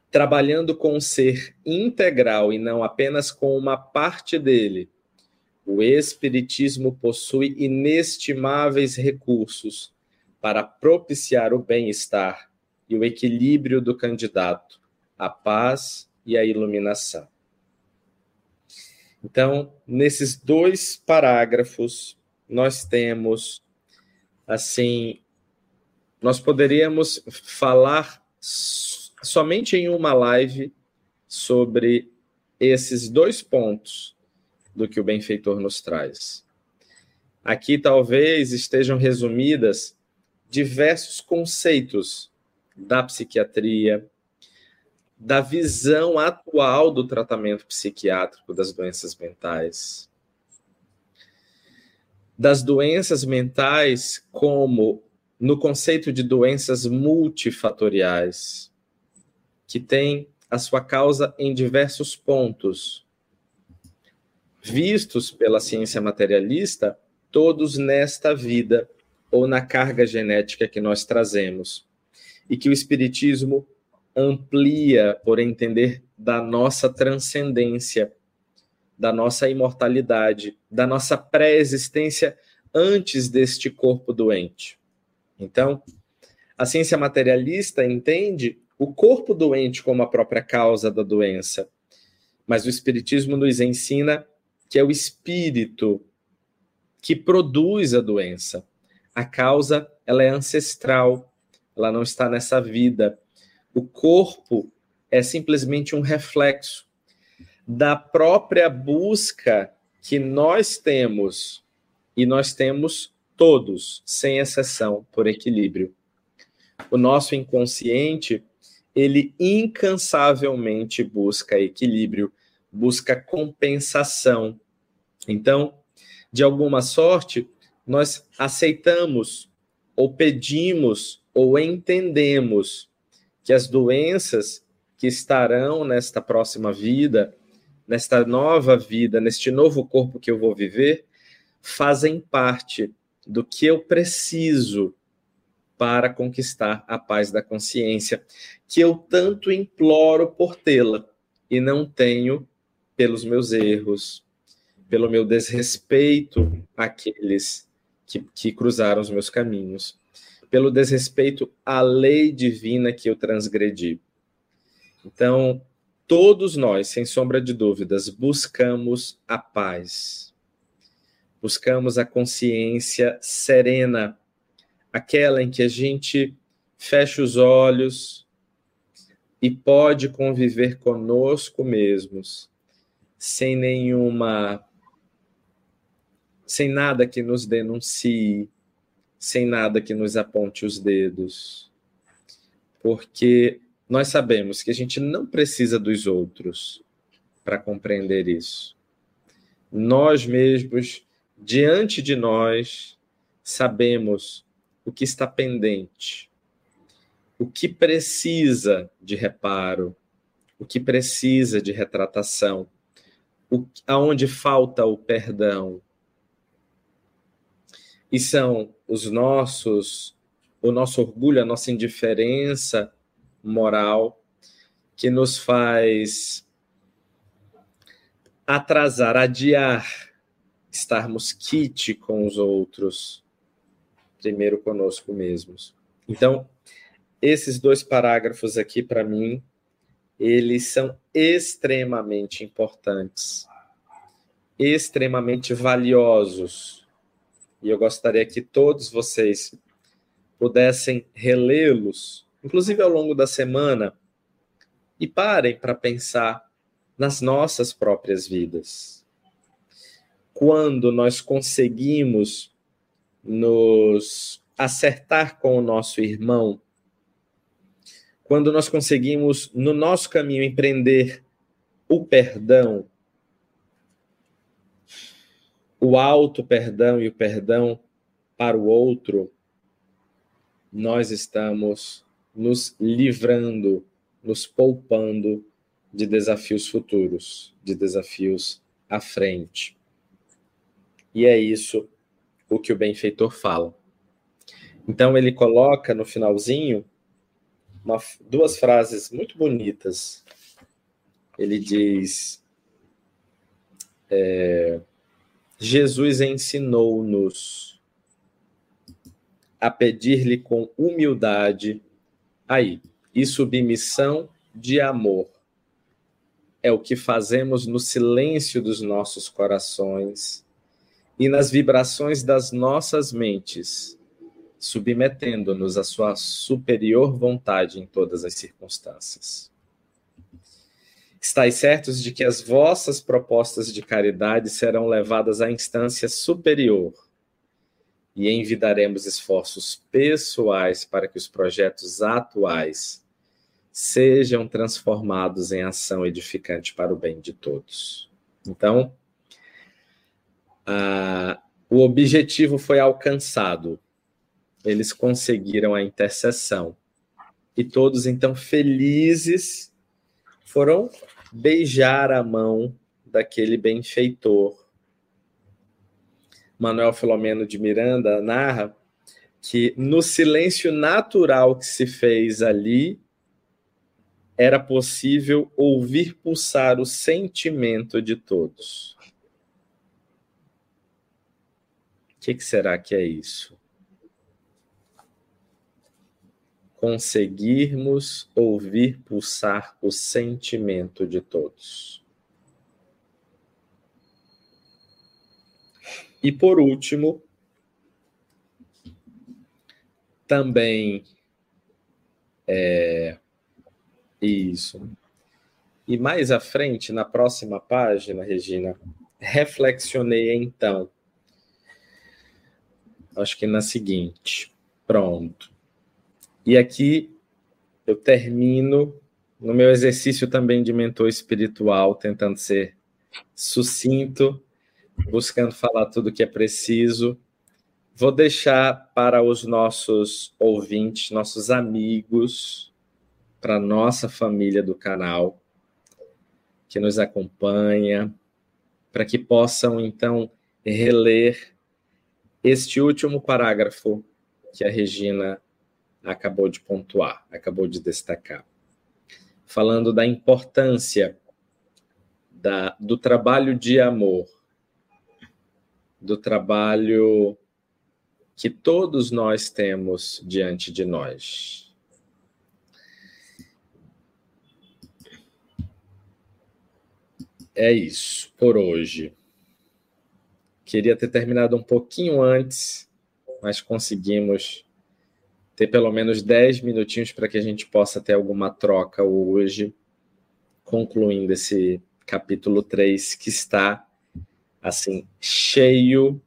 Speaker 3: Trabalhando com o ser integral e não apenas com uma parte dele, o Espiritismo possui inestimáveis recursos para propiciar o bem-estar e o equilíbrio do candidato, a paz e a iluminação. Então, nesses dois parágrafos, nós temos, assim, nós poderíamos falar somente em uma live sobre esses dois pontos do que o benfeitor nos traz. Aqui talvez estejam resumidas diversos conceitos da psiquiatria, da visão atual do tratamento psiquiátrico das doenças mentais, das doenças mentais como no conceito de doenças multifatoriais, que tem a sua causa em diversos pontos, vistos pela ciência materialista, todos nesta vida ou na carga genética que nós trazemos. E que o Espiritismo amplia por entender da nossa transcendência, da nossa imortalidade, da nossa pré-existência antes deste corpo doente. Então, a ciência materialista entende o corpo doente como a própria causa da doença, mas o Espiritismo nos ensina que é o espírito que produz a doença. A causa, ela é ancestral, ela não está nessa vida. O corpo é simplesmente um reflexo da própria busca que nós temos, e nós temos todos, sem exceção, por equilíbrio. O nosso inconsciente, ele incansavelmente busca equilíbrio, busca compensação. Então, de alguma sorte, nós aceitamos ou pedimos ou entendemos que as doenças que estarão nesta próxima vida, nesta nova vida, neste novo corpo que eu vou viver, fazem parte do que eu preciso para conquistar a paz da consciência, que eu tanto imploro por tê-la e não tenho pelos meus erros, pelo meu desrespeito àqueles que, que cruzaram os meus caminhos, pelo desrespeito à lei divina que eu transgredi. Então, todos nós, sem sombra de dúvidas, buscamos a paz, buscamos a consciência serena, aquela em que a gente fecha os olhos e pode conviver conosco mesmos, sem nenhuma sem nada que nos denuncie, sem nada que nos aponte os dedos. Porque nós sabemos que a gente não precisa dos outros para compreender isso. Nós mesmos, diante de nós, sabemos o que está pendente, o que precisa de reparo, o que precisa de retratação, o, aonde falta o perdão, e são os nossos, o nosso orgulho, a nossa indiferença moral que nos faz atrasar, adiar, estarmos kit com os outros, primeiro conosco mesmos. Então, esses dois parágrafos aqui, para mim, eles são extremamente importantes, extremamente valiosos e eu gostaria que todos vocês pudessem relê-los, inclusive ao longo da semana, e parem para pensar nas nossas próprias vidas. Quando nós conseguimos nos acertar com o nosso irmão, quando nós conseguimos, no nosso caminho, empreender o perdão, o alto perdão e o perdão para o outro, nós estamos nos livrando, nos poupando de desafios futuros, de desafios à frente. E é isso o que o benfeitor fala. Então ele coloca no finalzinho uma, duas frases muito bonitas. Ele diz: é, Jesus ensinou-nos a pedir-lhe com humildade, aí, e submissão de amor. É o que fazemos no silêncio dos nossos corações e nas vibrações das nossas mentes, submetendo-nos à sua superior vontade em todas as circunstâncias. Estais certos de que as vossas propostas de caridade serão levadas à instância superior e envidaremos esforços pessoais para que os projetos atuais sejam transformados em ação edificante para o bem de todos. Então, o objetivo foi alcançado. Eles conseguiram a intercessão. E todos, então, felizes, foram beijar a mão daquele benfeitor. Manuel Filomeno de Miranda narra que no silêncio natural que se fez ali, era possível ouvir pulsar o sentimento de todos. O que, que será que é isso? conseguirmos ouvir pulsar o sentimento de todos. E por último, também é isso. E mais à frente, na próxima página, Regina, reflexionei então. Acho que na seguinte. Pronto. E aqui eu termino no meu exercício também de mentor espiritual, tentando ser sucinto, buscando falar tudo o que é preciso. Vou deixar para os nossos ouvintes, nossos amigos, para nossa família do canal que nos acompanha, para que possam então reler este último parágrafo que a Regina acabou de pontuar, acabou de destacar. Falando da importância da, do trabalho de amor, do trabalho que todos nós temos diante de nós. É isso por hoje. Queria ter terminado um pouquinho antes, mas conseguimos ter pelo menos 10 minutinhos para que a gente possa ter alguma troca hoje, concluindo esse capítulo 3 que está assim cheio,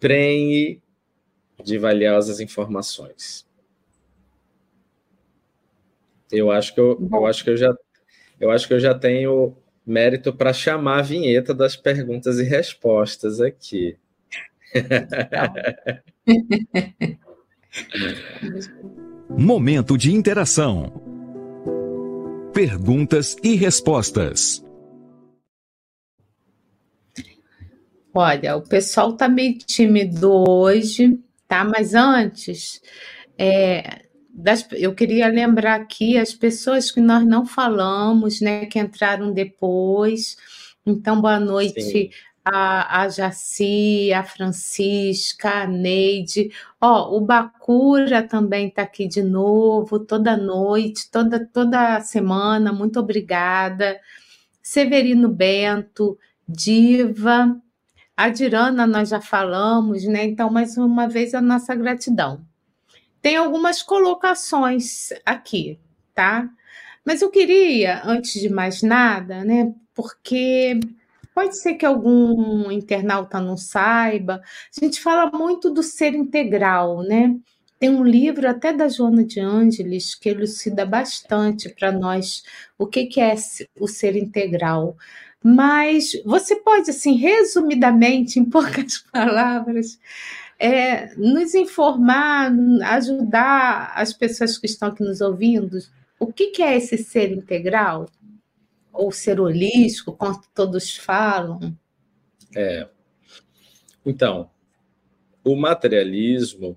Speaker 3: prenhe de valiosas informações. Eu acho que eu, eu acho que eu já eu acho que eu já tenho mérito para chamar a vinheta das perguntas e respostas aqui.
Speaker 1: Momento de interação. Perguntas e respostas.
Speaker 2: Olha, o pessoal tá meio tímido hoje, tá? Mas antes, é, das, eu queria lembrar aqui as pessoas que nós não falamos, né? Que entraram depois. Então, boa noite Sim a, a Jaci, a Francisca, a Neide. Ó, o Bacura também está aqui de novo, toda noite, toda, toda semana. Muito obrigada. Severino Bento, Diva. A Dirana nós já falamos, né? Então, mais uma vez, a nossa gratidão. Tem algumas colocações aqui, tá? Mas eu queria, antes de mais nada, né, porque pode ser que algum internauta não saiba, a gente fala muito do ser integral, né? Tem um livro até da Joana de Ângeles que elucida bastante para nós o que, que é o ser integral. Mas você pode, assim, resumidamente, em poucas palavras, é, nos informar, ajudar as pessoas que estão aqui nos ouvindo, o que, que é esse ser integral? Ou ser holístico, como todos falam?
Speaker 3: É. Então, o materialismo,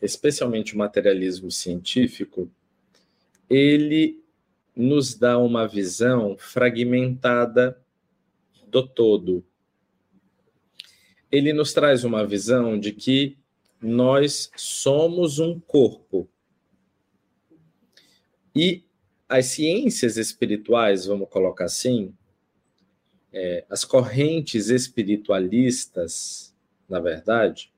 Speaker 3: especialmente o materialismo científico, ele nos dá uma visão fragmentada do todo. Ele nos traz uma visão de que nós somos um corpo. E as ciências espirituais, vamos colocar assim, é, as correntes espiritualistas, na verdade,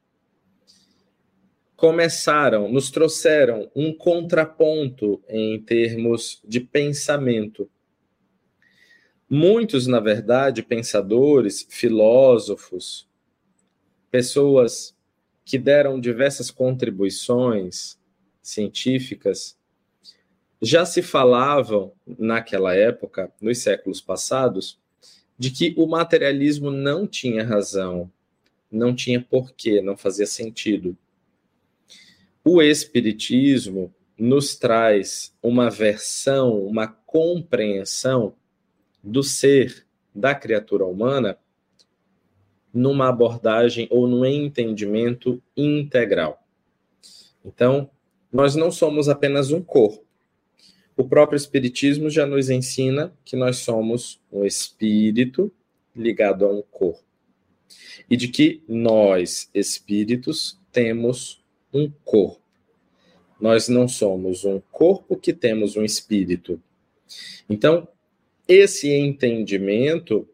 Speaker 3: começaram, nos trouxeram um contraponto em termos de pensamento. Muitos, na verdade, pensadores, filósofos, pessoas que deram diversas contribuições científicas, já se falavam naquela época, nos séculos passados, de que o materialismo não tinha razão, não tinha porquê, não fazia sentido. O Espiritismo nos traz uma versão, uma compreensão do ser, da criatura humana, numa abordagem ou num entendimento integral. Então, nós não somos apenas um corpo. O próprio Espiritismo já nos ensina que nós somos um espírito ligado a um corpo. E de que nós, espíritos, temos um corpo. Nós não somos um corpo que temos um espírito. Então, esse entendimento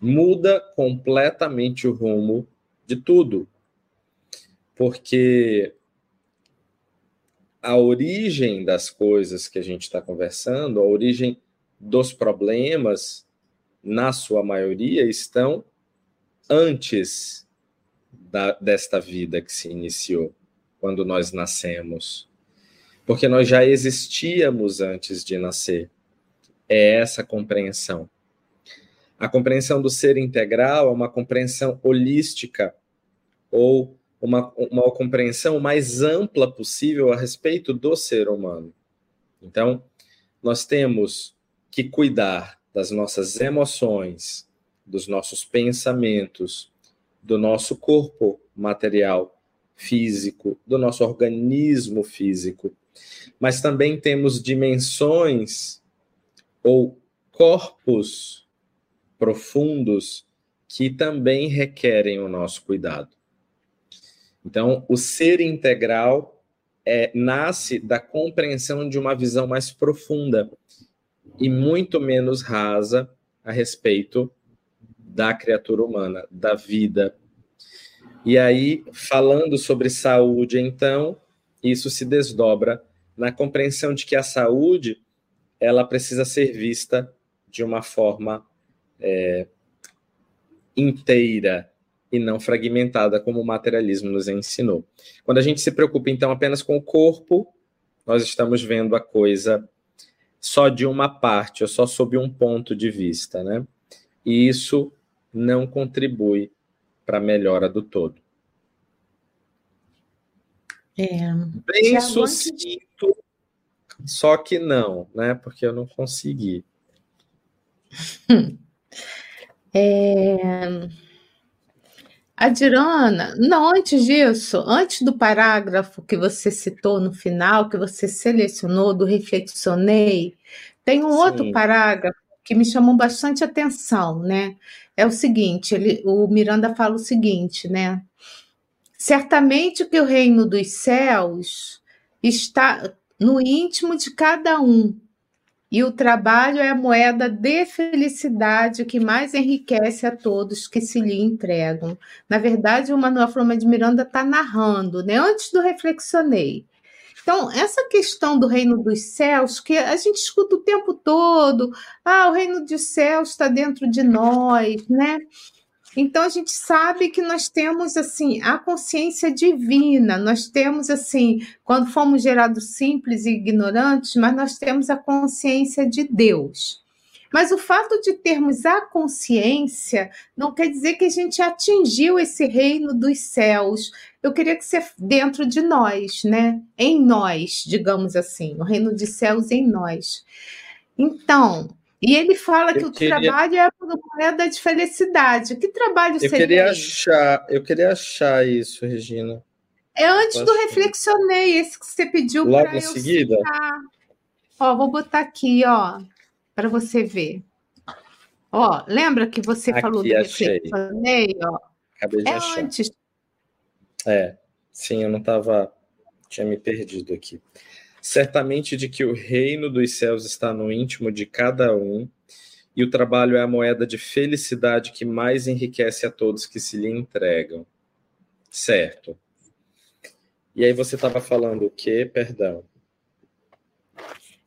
Speaker 3: muda completamente o rumo de tudo. Porque a origem das coisas que a gente está conversando, a origem dos problemas, na sua maioria, estão antes da, desta vida que se iniciou quando nós nascemos. Porque nós já existíamos antes de nascer. É essa compreensão. A compreensão do ser integral é uma compreensão holística, ou uma, uma compreensão mais ampla possível a respeito do ser humano. Então, nós temos que cuidar das nossas emoções, dos nossos pensamentos, do nosso corpo material físico, do nosso organismo físico. Mas também temos dimensões ou corpos profundos que também requerem o nosso cuidado. Então, o ser integral é, nasce da compreensão de uma visão mais profunda e muito menos rasa a respeito da criatura humana, da vida. E aí, falando sobre saúde, então, isso se desdobra na compreensão de que a saúde ela precisa ser vista de uma forma é, inteira e não fragmentada, como o materialismo nos ensinou. Quando a gente se preocupa, então, apenas com o corpo, nós estamos vendo a coisa só de uma parte, ou só sob um ponto de vista, né? E isso não contribui para a melhora do todo.
Speaker 2: É,
Speaker 3: Bem sucinto, só que não, né? Porque eu não consegui.
Speaker 2: É... A Dirana, não, antes disso, antes do parágrafo que você citou no final, que você selecionou, do reflexionei, tem um Sim. outro parágrafo que me chamou bastante atenção, né? é o seguinte, ele, o Miranda fala o seguinte, né? Certamente que o reino dos céus está no íntimo de cada um, e o trabalho é a moeda de felicidade que mais enriquece a todos que se lhe entregam. Na verdade, o Manuel Flama de Miranda está narrando, né? Antes do reflexionei. Então, essa questão do reino dos céus, que a gente escuta o tempo todo, ah, o reino dos céus está dentro de nós, né? Então a gente sabe que nós temos assim a consciência divina, nós temos assim, quando fomos gerados simples e ignorantes, mas nós temos a consciência de Deus. Mas o fato de termos a consciência não quer dizer que a gente atingiu esse reino dos céus. Eu queria que você dentro de nós, né? Em nós, digamos assim, o reino dos céus em nós. Então, e ele fala eu que o queria... trabalho é a moeda de felicidade. Que trabalho
Speaker 3: eu
Speaker 2: seria?
Speaker 3: Queria achar, eu queria achar isso, Regina.
Speaker 2: É antes do reflexionei, esse que você pediu
Speaker 3: para eu seguida? Citar.
Speaker 2: Ó, vou botar aqui, ó para você ver. Ó, lembra que você Aqui, falou do
Speaker 3: achei. reflexionei, ó? Acabei de é achar. antes. É, sim, eu não estava, tinha me perdido aqui. Certamente de que o reino dos céus está no íntimo de cada um, e o trabalho é a moeda de felicidade que mais enriquece a todos que se lhe entregam. Certo. E aí você estava falando o quê? Perdão.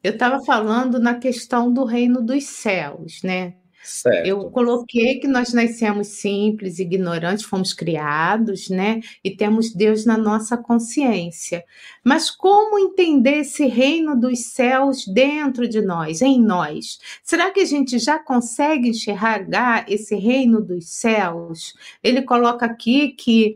Speaker 2: Eu estava falando na questão do reino dos céus, né?
Speaker 3: Certo.
Speaker 2: Eu coloquei que nós nascemos simples, ignorantes, fomos criados, né? E temos Deus na nossa consciência. Mas como entender esse reino dos céus dentro de nós, em nós? Será que a gente já consegue enxergar esse reino dos céus? Ele coloca aqui que,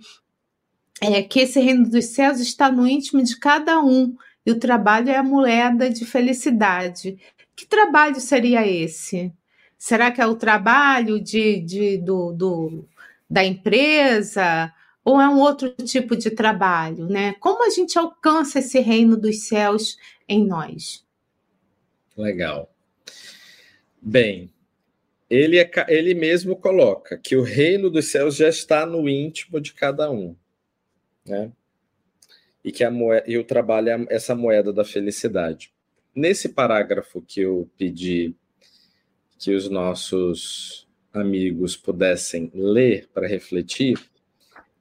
Speaker 2: é, que esse reino dos céus está no íntimo de cada um e o trabalho é a moeda de felicidade. Que trabalho seria esse? Será que é o trabalho de, de do, do, da empresa? Ou é um outro tipo de trabalho? Né? Como a gente alcança esse reino dos céus em nós?
Speaker 3: Legal. Bem, ele, é, ele mesmo coloca que o reino dos céus já está no íntimo de cada um. Né? e que a moeda, e o trabalho é essa moeda da felicidade. Nesse parágrafo que eu pedi que os nossos amigos pudessem ler para refletir,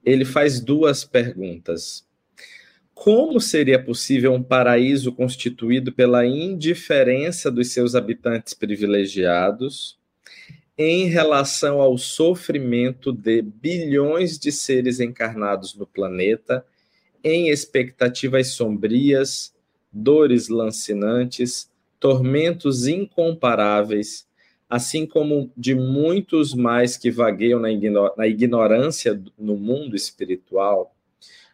Speaker 3: ele faz duas perguntas. Como seria possível um paraíso constituído pela indiferença dos seus habitantes privilegiados em relação ao sofrimento de bilhões de seres encarnados no planeta em expectativas sombrias, dores lancinantes, tormentos incomparáveis, assim como de muitos mais que vagueiam na, na ignorância no mundo espiritual,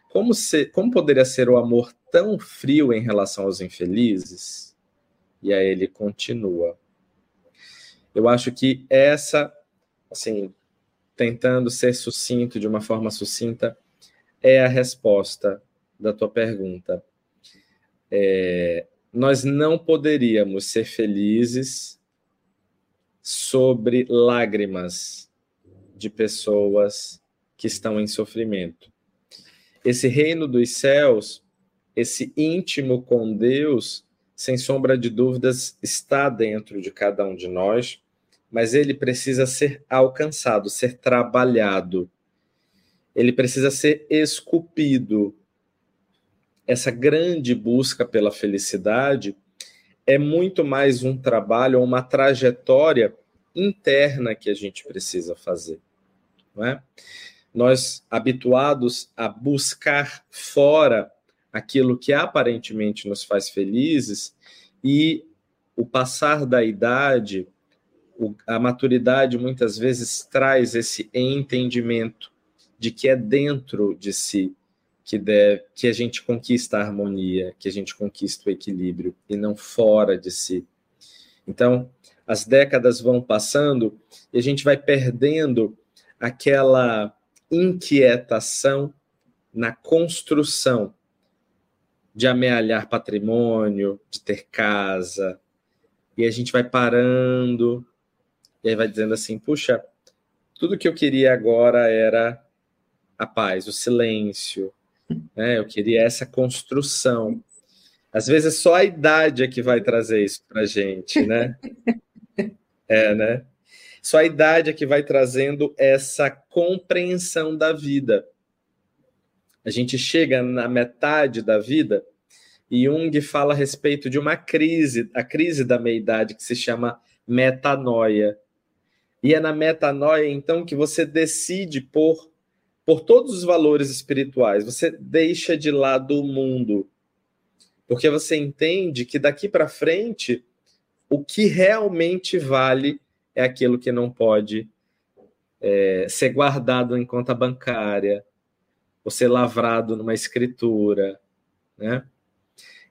Speaker 3: como, se, como poderia ser o amor tão frio em relação aos infelizes? E aí ele continua. Eu acho que essa, assim, tentando ser sucinto de uma forma sucinta, é a resposta da tua pergunta. É, nós não poderíamos ser felizes sobre lágrimas de pessoas que estão em sofrimento. Esse reino dos céus, esse íntimo com Deus, sem sombra de dúvidas, está dentro de cada um de nós, mas ele precisa ser alcançado, ser trabalhado ele precisa ser esculpido. Essa grande busca pela felicidade é muito mais um trabalho, uma trajetória interna que a gente precisa fazer. Não é? Nós, habituados a buscar fora aquilo que aparentemente nos faz felizes, e o passar da idade, a maturidade muitas vezes traz esse entendimento de que é dentro de si que, deve, que a gente conquista a harmonia, que a gente conquista o equilíbrio e não fora de si. Então, as décadas vão passando e a gente vai perdendo aquela inquietação na construção de amealhar patrimônio, de ter casa, e a gente vai parando, e aí vai dizendo assim: puxa, tudo que eu queria agora era a paz, o silêncio. Né? Eu queria essa construção. Às vezes só a idade é que vai trazer isso para gente, né? É, né? Só a idade é que vai trazendo essa compreensão da vida. A gente chega na metade da vida Jung fala a respeito de uma crise, a crise da meia-idade, que se chama metanoia. E é na metanoia, então, que você decide por, por todos os valores espirituais. Você deixa de lado o mundo. Porque você entende que daqui para frente, o que realmente vale é aquilo que não pode é, ser guardado em conta bancária, ou ser lavrado numa escritura, né?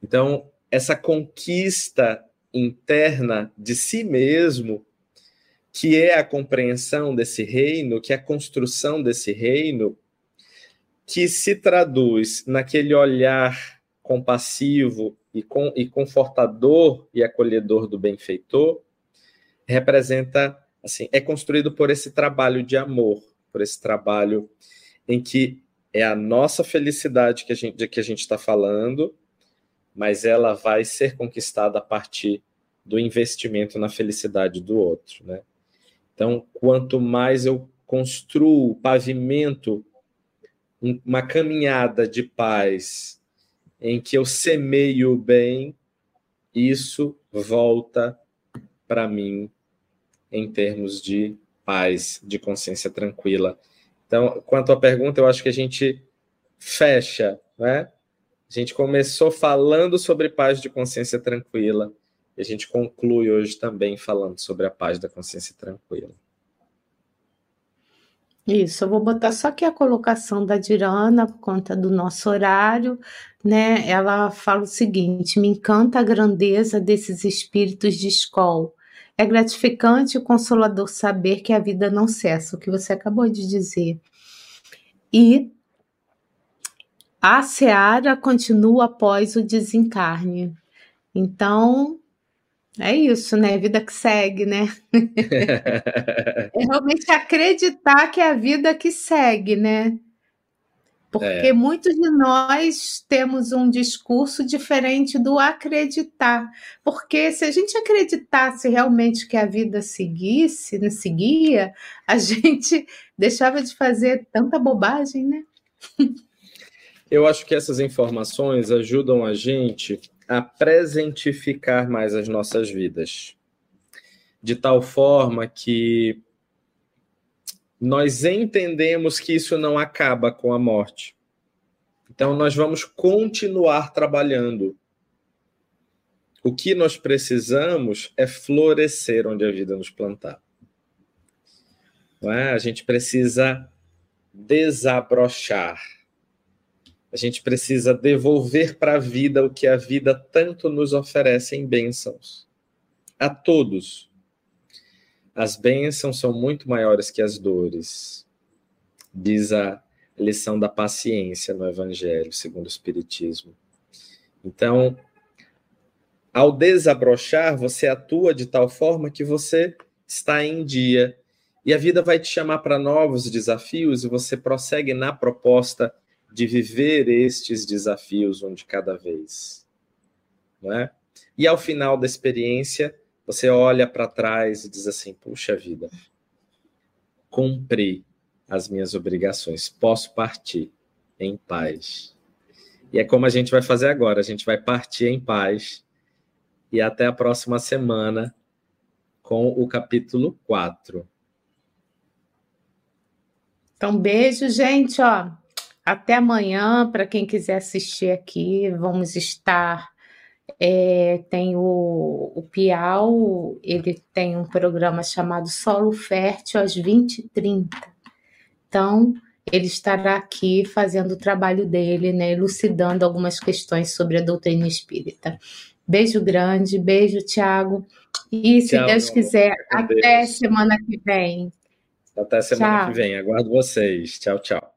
Speaker 3: Então, essa conquista interna de si mesmo, que é a compreensão desse reino, que é a construção desse reino, que se traduz naquele olhar compassivo e, com, e confortador e acolhedor do benfeitor, representa, assim, é construído por esse trabalho de amor, por esse trabalho em que é a nossa felicidade que a gente, de que a gente está falando, mas ela vai ser conquistada a partir do investimento na felicidade do outro, né? Então, quanto mais eu construo, pavimento uma caminhada de paz em que eu semeio o bem, isso volta para mim em termos de paz, de consciência tranquila. Então, quanto à pergunta, eu acho que a gente fecha, né? A gente começou falando sobre paz de consciência tranquila e a gente conclui hoje também falando sobre a paz da consciência tranquila.
Speaker 2: Isso, eu vou botar só aqui a colocação da Dirana por conta do nosso horário, né? Ela fala o seguinte: me encanta a grandeza desses espíritos de escola. É gratificante e consolador saber que a vida não cessa, o que você acabou de dizer. E a seara continua após o desencarne. Então, é isso, né? Vida que segue, né? é realmente acreditar que é a vida que segue, né? Porque é. muitos de nós temos um discurso diferente do acreditar. Porque se a gente acreditasse realmente que a vida seguisse, né, seguia, a gente deixava de fazer tanta bobagem, né?
Speaker 3: Eu acho que essas informações ajudam a gente a presentificar mais as nossas vidas, de tal forma que nós entendemos que isso não acaba com a morte. Então, nós vamos continuar trabalhando. O que nós precisamos é florescer onde a vida nos plantar. Não é? A gente precisa desabrochar a gente precisa devolver para a vida o que a vida tanto nos oferece em bênçãos. A todos. As bênçãos são muito maiores que as dores. Diz a lição da paciência no Evangelho, segundo o Espiritismo. Então, ao desabrochar, você atua de tal forma que você está em dia. E a vida vai te chamar para novos desafios e você prossegue na proposta de viver estes desafios um de cada vez. Não é? E ao final da experiência, você olha para trás e diz assim: puxa vida, cumpri as minhas obrigações, posso partir em paz. E é como a gente vai fazer agora: a gente vai partir em paz. E até a próxima semana com o capítulo 4.
Speaker 2: Então, beijo, gente. Ó, até amanhã, para quem quiser assistir aqui, vamos estar. É, tem o, o Piau, ele tem um programa chamado Solo Fértil às 20h30. Então, ele estará aqui fazendo o trabalho dele, né, elucidando algumas questões sobre a doutrina espírita. Beijo grande, beijo, Tiago. E se Tchau, Deus quiser, até Deus. semana que vem.
Speaker 3: Até semana tchau. que vem. Aguardo vocês. Tchau, tchau.